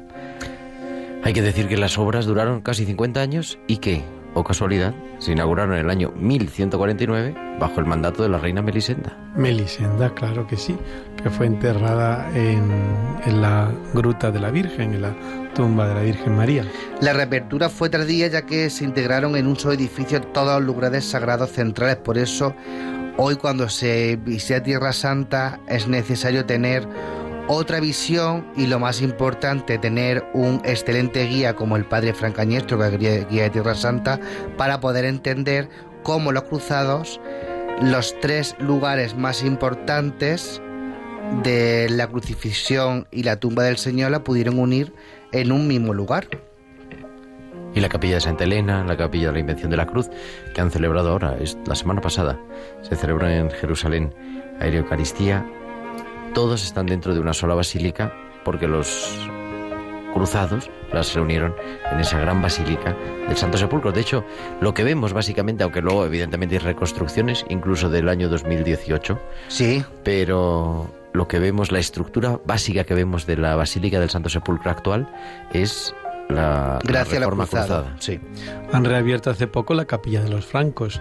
Speaker 3: Hay que decir que las obras duraron casi 50 años y que, o casualidad, se inauguraron en el año 1149 bajo el mandato de la reina Melisenda.
Speaker 2: Melisenda, claro que sí, que fue enterrada en, en la gruta de la Virgen, en la tumba de la Virgen María.
Speaker 4: La reapertura fue tardía ya que se integraron en un solo edificio todos los lugares sagrados centrales, por eso Hoy cuando se visita Tierra Santa es necesario tener otra visión y lo más importante, tener un excelente guía como el padre Francañestro, que es guía de Tierra Santa, para poder entender cómo los cruzados, los tres lugares más importantes de la crucifixión y la tumba del Señor la pudieron unir en un mismo lugar
Speaker 3: y la capilla de Santa Elena, la capilla de la Invención de la Cruz, que han celebrado ahora, es la semana pasada, se celebró en Jerusalén la Eucaristía. Todos están dentro de una sola basílica porque los cruzados las reunieron en esa gran basílica del Santo Sepulcro. De hecho, lo que vemos básicamente, aunque luego evidentemente hay reconstrucciones, incluso del año 2018.
Speaker 4: Sí.
Speaker 3: Pero lo que vemos, la estructura básica que vemos de la Basílica del Santo Sepulcro actual es la,
Speaker 4: Gracias
Speaker 3: reforma
Speaker 4: a la cruzada.
Speaker 3: cruzada. Sí.
Speaker 2: Han reabierto hace poco la capilla de los francos.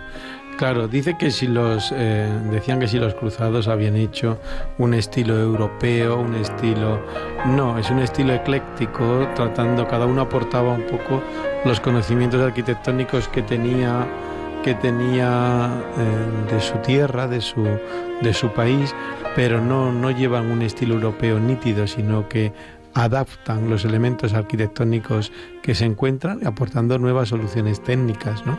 Speaker 2: Claro, dice que si los eh, decían que si los cruzados habían hecho un estilo europeo, un estilo no, es un estilo ecléctico, tratando cada uno aportaba un poco los conocimientos arquitectónicos que tenía que tenía eh, de su tierra, de su de su país, pero no no llevan un estilo europeo nítido, sino que adaptan los elementos arquitectónicos que se encuentran, aportando nuevas soluciones técnicas, ¿no?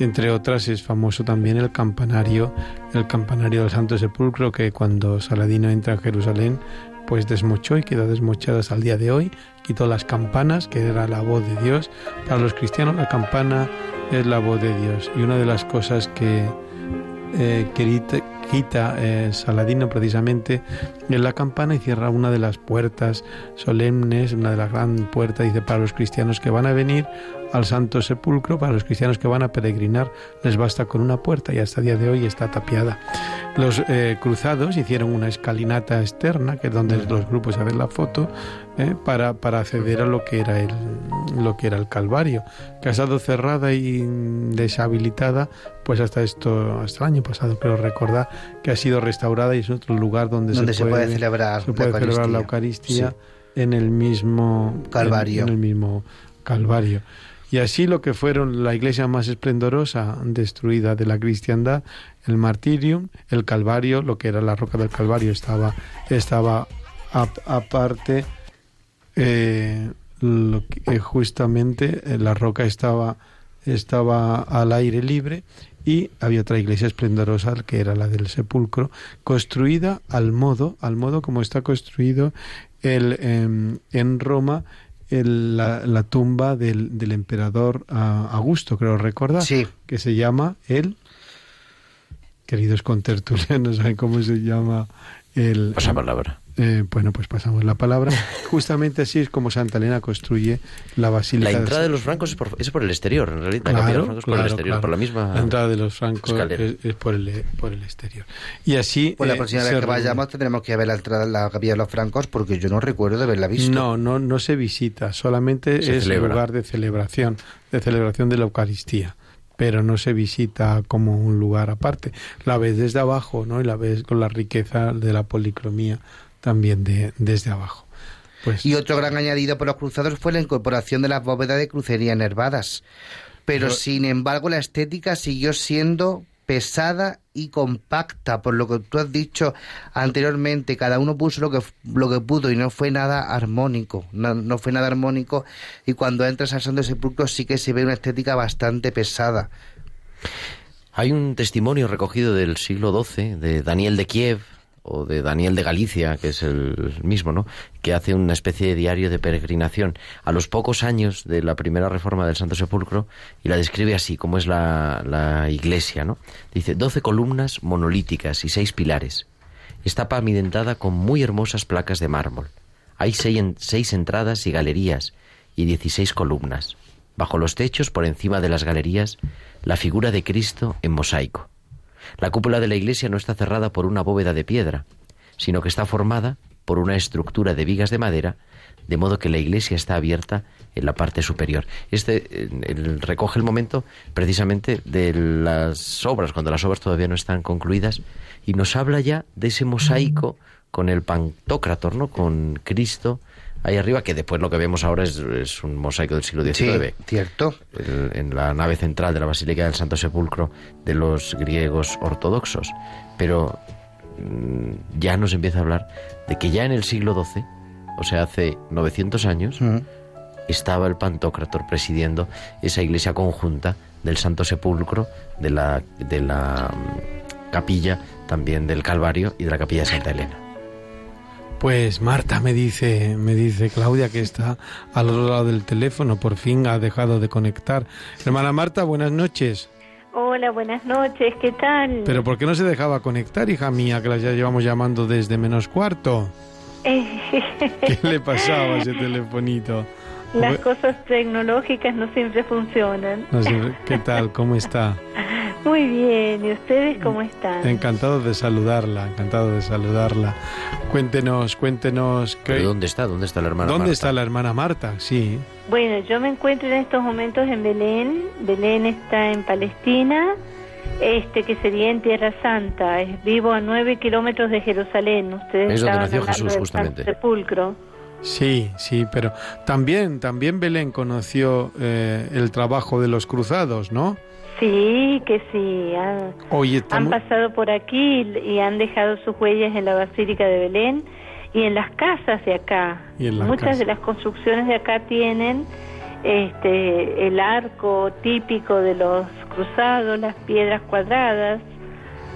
Speaker 2: Entre otras es famoso también el campanario, el campanario del Santo Sepulcro, que cuando Saladino entra a Jerusalén, pues desmochó y quedó desmochado hasta el día de hoy, quitó las campanas, que era la voz de Dios. Para los cristianos la campana es la voz de Dios. Y una de las cosas que eh, quita, quita eh, Saladino precisamente en la campana y cierra una de las puertas solemnes, una de las grandes puertas, dice, para los cristianos que van a venir al Santo Sepulcro, para los cristianos que van a peregrinar, les basta con una puerta y hasta el día de hoy está tapiada. Los eh, cruzados hicieron una escalinata externa, que es donde los grupos hacen la foto, eh, para, para acceder a lo que era el lo que era el Calvario, que ha estado cerrada y deshabilitada, pues hasta esto, hasta el año pasado, pero recordar que ha sido restaurada y es otro lugar donde,
Speaker 4: Donde
Speaker 2: se,
Speaker 4: se puede celebrar
Speaker 2: se puede
Speaker 4: la
Speaker 2: celebrar la
Speaker 4: Eucaristía.
Speaker 2: Eucaristía en el mismo
Speaker 4: Calvario.
Speaker 2: en- en el mismo Calvario. Y así lo que fueron la iglesia más esplendorosa destruida de la cristiandad, el martirium, el Calvario, lo que era la roca del Calvario estaba estaba ap- aparte eh, lo que- eh, justamente eh, la roca estaba estaba al aire libre y había otra iglesia esplendorosa que era la del sepulcro construida al modo al modo como está construido el em, en Roma el- la, la tumba del, del emperador ah, Augusto creo recordar
Speaker 4: Sí.
Speaker 2: que se llama el queridos contertulianos saben cómo se llama el
Speaker 3: Pasa palabra.
Speaker 2: Eh, bueno, pues pasamos la palabra. Justamente así es como Santa Elena construye la basílica.
Speaker 3: La entrada de los francos es por, es por el exterior, en realidad. la capilla de los francos es por el
Speaker 2: claro,
Speaker 3: exterior,
Speaker 2: claro.
Speaker 3: por la misma.
Speaker 2: La entrada de los francos es, es por, el, por el exterior. Y así.
Speaker 4: Pues la
Speaker 2: eh,
Speaker 4: próxima
Speaker 2: se
Speaker 4: vez que
Speaker 2: reúne.
Speaker 4: vayamos tendremos que ver la entrada de la capilla de los francos porque yo no recuerdo de haberla visto.
Speaker 2: No, no, no se visita, solamente
Speaker 3: Se
Speaker 2: es
Speaker 3: celebra.
Speaker 2: lugar de celebración, de celebración de la Eucaristía, pero no se visita como un lugar aparte. La ves desde abajo, ¿no? Y la ves con la riqueza de la policromía también de, desde abajo. Pues
Speaker 4: Y otro gran añadido por los cruzados fue la incorporación de las bóvedas de crucería nervadas. Pero
Speaker 2: Pero-
Speaker 4: sin embargo la estética siguió siendo pesada y compacta, por lo que tú has dicho anteriormente, cada uno puso lo que, lo que pudo y no fue nada armónico, no, no fue nada armónico y cuando entras al Santo Sepulcro sí que se ve una estética bastante pesada.
Speaker 3: Hay un testimonio recogido del siglo XII de Daniel de Kiev o de Daniel de Galicia, que es el mismo, ¿no? Que hace una especie de diario de peregrinación a los pocos años de la primera reforma del Santo Sepulcro y la describe así, como es la, iglesia, ¿no? Dice, doce columnas monolíticas y seis pilares. Está pavimentada con muy hermosas placas de mármol. Hay seis, seis entradas y galerías y dieciséis columnas. Bajo los techos, por encima de las galerías, la figura de Cristo en mosaico. La cúpula de la iglesia no está cerrada por una bóveda de piedra, sino que está formada por una estructura de vigas de madera, de modo que la iglesia está abierta en la parte superior. Este recoge el momento precisamente de las obras, cuando las obras todavía no están concluidas, y nos habla ya de ese mosaico con el pantocrator, ¿no? Con Cristo ahí arriba, que después lo que vemos ahora es, es un mosaico del siglo XIX
Speaker 4: Sí, cierto.
Speaker 3: el- en la nave central de la Basílica del Santo Sepulcro de los griegos ortodoxos. Pero mm, ya nos empieza a hablar de que ya en el siglo XII, o sea, hace 900 años,
Speaker 4: Mm.
Speaker 3: estaba el Pantocrator presidiendo esa iglesia conjunta del Santo Sepulcro, de la, de la mm, capilla también del Calvario y de la capilla de Santa Elena.
Speaker 2: Pues Marta me dice, me dice Claudia que está al otro lado del teléfono, por fin ha dejado de conectar. Hermana Marta, buenas noches.
Speaker 9: Hola, buenas noches, ¿qué tal?
Speaker 2: Pero ¿por qué no se dejaba conectar, hija mía, que la ya llevamos llamando desde menos cuarto? ¿Qué le pasaba a ese telefonito?
Speaker 9: Las cosas tecnológicas no siempre funcionan.
Speaker 2: No sé, ¿Qué tal? ¿Cómo está?
Speaker 9: Muy bien, ¿y ustedes cómo están?
Speaker 2: Encantado de saludarla, encantado de saludarla. Cuéntenos, cuéntenos. ¿qué-
Speaker 3: ¿Pero dónde está? ¿Dónde está la hermana
Speaker 2: ¿Dónde
Speaker 3: Marta?
Speaker 2: está la hermana Marta? Sí.
Speaker 9: Bueno, yo me encuentro en estos momentos en Belén. Belén está en Palestina, este que sería en Tierra Santa. Es vivo a nueve kilómetros de Jerusalén. Ustedes
Speaker 3: Es donde nació Jesús, justamente.
Speaker 9: Sepulcro.
Speaker 2: Sí, sí, pero también, también Belén conoció eh, el trabajo de los cruzados, ¿no?
Speaker 9: Sí, que sí. han- pasado por aquí y han dejado sus huellas en la Basílica de Belén y en las casas de acá.
Speaker 2: Y en las
Speaker 9: Muchas
Speaker 2: casas.
Speaker 9: de las construcciones de acá tienen este el arco típico de los cruzados, las piedras cuadradas,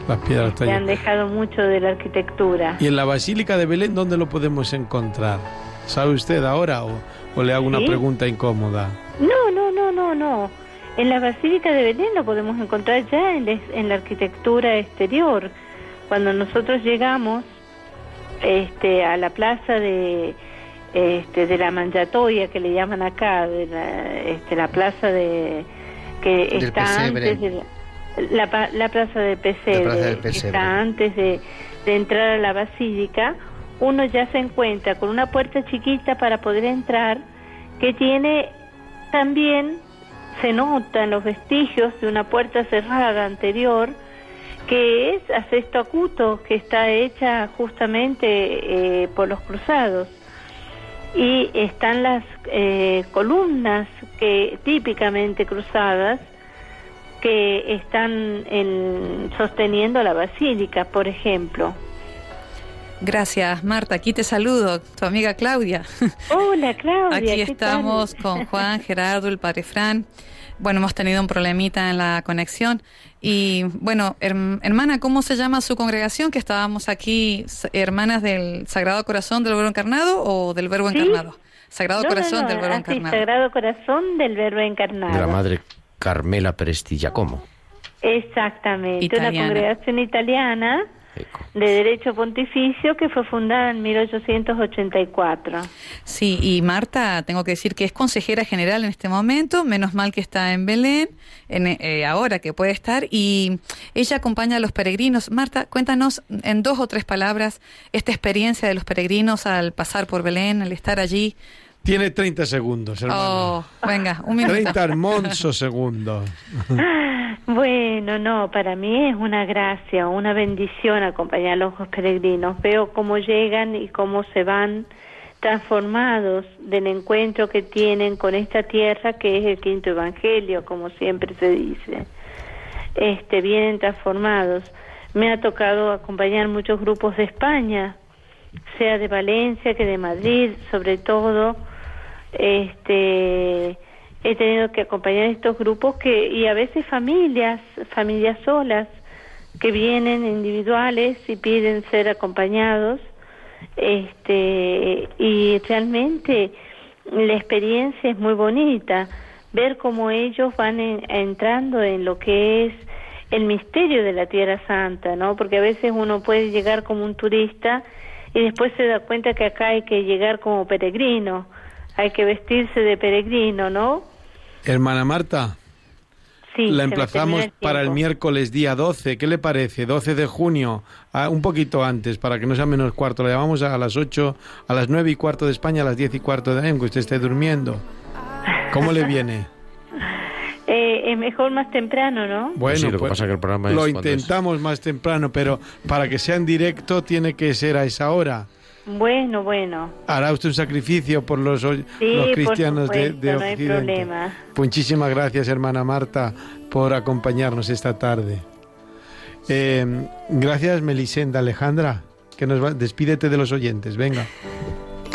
Speaker 2: Las piedras
Speaker 9: que han dejado mucho de la arquitectura.
Speaker 2: ¿Y en la Basílica de Belén dónde lo podemos encontrar? ¿Sabe usted ahora o, o le hago una pregunta incómoda?
Speaker 9: No, no, no, no, no. En la Basílica de Belén lo podemos encontrar ya en, la- en la arquitectura exterior. Cuando nosotros llegamos este, a la plaza de, este, de la Manjatoya, que le llaman acá, de la, este, la plaza de que
Speaker 4: Del
Speaker 9: está
Speaker 4: pesebre.
Speaker 9: antes de la, la la plaza del pesebre,
Speaker 4: plaza del
Speaker 9: que
Speaker 4: pesebre.
Speaker 9: está antes de, de entrar a la basílica, uno ya se encuentra con una puerta chiquita para poder entrar que tiene también se notan los vestigios de una puerta cerrada anterior que es acesto acuto, que está hecha justamente eh, por los cruzados. Y están las eh, columnas que típicamente cruzadas que están en- sosteniendo la basílica, por ejemplo.
Speaker 1: Gracias, Marta. Aquí te saludo, tu amiga Claudia.
Speaker 9: Hola, Claudia.
Speaker 1: Aquí
Speaker 9: ¿qué
Speaker 1: estamos
Speaker 9: tal?
Speaker 1: con Juan, Gerardo, el padre Fran. Bueno, hemos tenido un problemita en la conexión. Y bueno, herm- hermana, ¿cómo se llama su congregación? Que estábamos aquí, hermanas del Sagrado Corazón del Verbo Encarnado o del Verbo
Speaker 9: Sí.
Speaker 1: Encarnado. Sagrado
Speaker 9: No,
Speaker 1: Corazón
Speaker 9: no,
Speaker 1: del Verbo
Speaker 9: así,
Speaker 1: Encarnado.
Speaker 9: Sagrado Corazón del Verbo Encarnado.
Speaker 3: De la madre Carmela Prestigiacomo.
Speaker 9: Exactamente,
Speaker 1: Italiana.
Speaker 9: una congregación italiana de derecho pontificio que fue fundada en 1884.
Speaker 1: Sí, y Marta, tengo que decir que es consejera general en este momento, menos mal que está en Belén, en, eh, ahora que puede estar, y ella acompaña a los peregrinos. Marta, cuéntanos en dos o tres palabras esta experiencia de los peregrinos al pasar por Belén, al estar allí.
Speaker 2: Tiene 30 segundos, hermano.
Speaker 1: Oh, venga, un minuto.
Speaker 2: 30 hermosos segundos.
Speaker 9: Bueno, no, para mí es una gracia, una bendición acompañar a los peregrinos. Veo cómo llegan y cómo se van transformados del encuentro que tienen con esta tierra que es el quinto evangelio, como siempre se dice. este, vienen transformados. Me ha tocado acompañar muchos grupos de España, sea de Valencia que de Madrid, sobre todo. Este, he tenido que acompañar estos grupos que y a veces familias, familias solas que vienen individuales y piden ser acompañados. Este, y realmente la experiencia es muy bonita, ver cómo ellos van en- entrando en lo que es el misterio de la Tierra Santa, ¿no? Porque a veces uno puede llegar como un turista y después se da cuenta que acá hay que llegar como peregrino, hay que vestirse de peregrino, ¿no?
Speaker 2: Hermana Marta,
Speaker 9: Sí,
Speaker 2: la emplazamos
Speaker 9: el
Speaker 2: para el miércoles día 12. ¿Qué le parece? 12 de junio, un poquito antes, para que no sea menos cuarto. La llamamos a las 8, a las 9 y cuarto de España, a las 10 y cuarto de AM, que usted esté durmiendo. ¿Cómo le viene?
Speaker 9: Eh, es mejor más temprano, ¿no?
Speaker 2: Bueno,
Speaker 3: sí, lo que pasa es que el programa es
Speaker 2: lo
Speaker 3: cuando es.
Speaker 2: intentamos más temprano, pero para que sea en directo tiene que ser a esa hora.
Speaker 9: Bueno, bueno.
Speaker 2: Hará usted un sacrificio por los,
Speaker 9: Sí,
Speaker 2: los
Speaker 9: por
Speaker 2: cristianos de,
Speaker 9: supuesto,
Speaker 2: de
Speaker 9: no hay
Speaker 2: Occidente.
Speaker 9: problema.
Speaker 2: Muchísimas gracias, hermana Marta, por acompañarnos esta tarde. Eh, gracias, Melisenda Alejandra, que nos va, despídete de los oyentes, venga.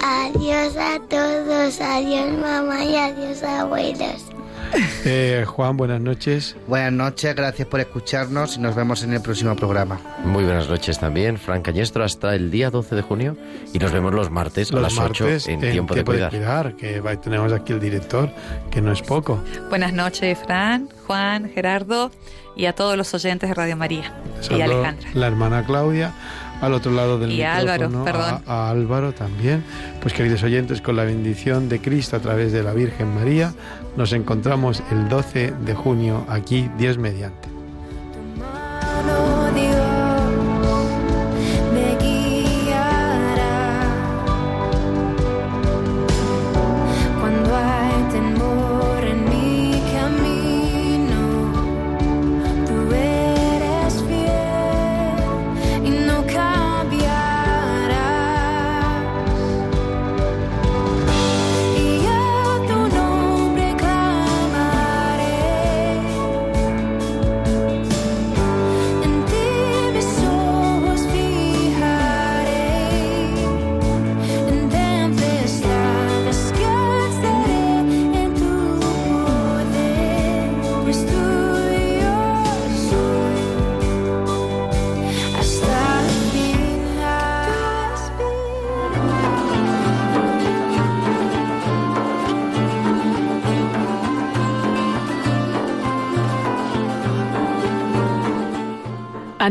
Speaker 5: Adiós a todos, adiós mamá y adiós abuelos.
Speaker 2: Eh, Juan, buenas noches.
Speaker 4: Buenas noches, gracias por escucharnos y nos vemos en el próximo programa.
Speaker 3: Muy buenas noches también, Fran Cañestro, hasta el día 12 de junio y nos vemos los martes a
Speaker 2: Los
Speaker 3: las 8
Speaker 2: martes
Speaker 3: en, Tiempo de Cuidar.
Speaker 2: que va- tenemos aquí el director, que no es poco.
Speaker 1: Buenas noches, Fran, Juan, Gerardo y a todos los oyentes de Radio María. Y Alejandra.
Speaker 2: La hermana Claudia, al otro lado del
Speaker 1: Y Álvaro,
Speaker 2: micrófono,
Speaker 1: perdón.
Speaker 2: A, a Álvaro también. Pues queridos oyentes, con la bendición de Cristo a través de la Virgen María, nos encontramos el 12 de junio aquí, Dios mediante.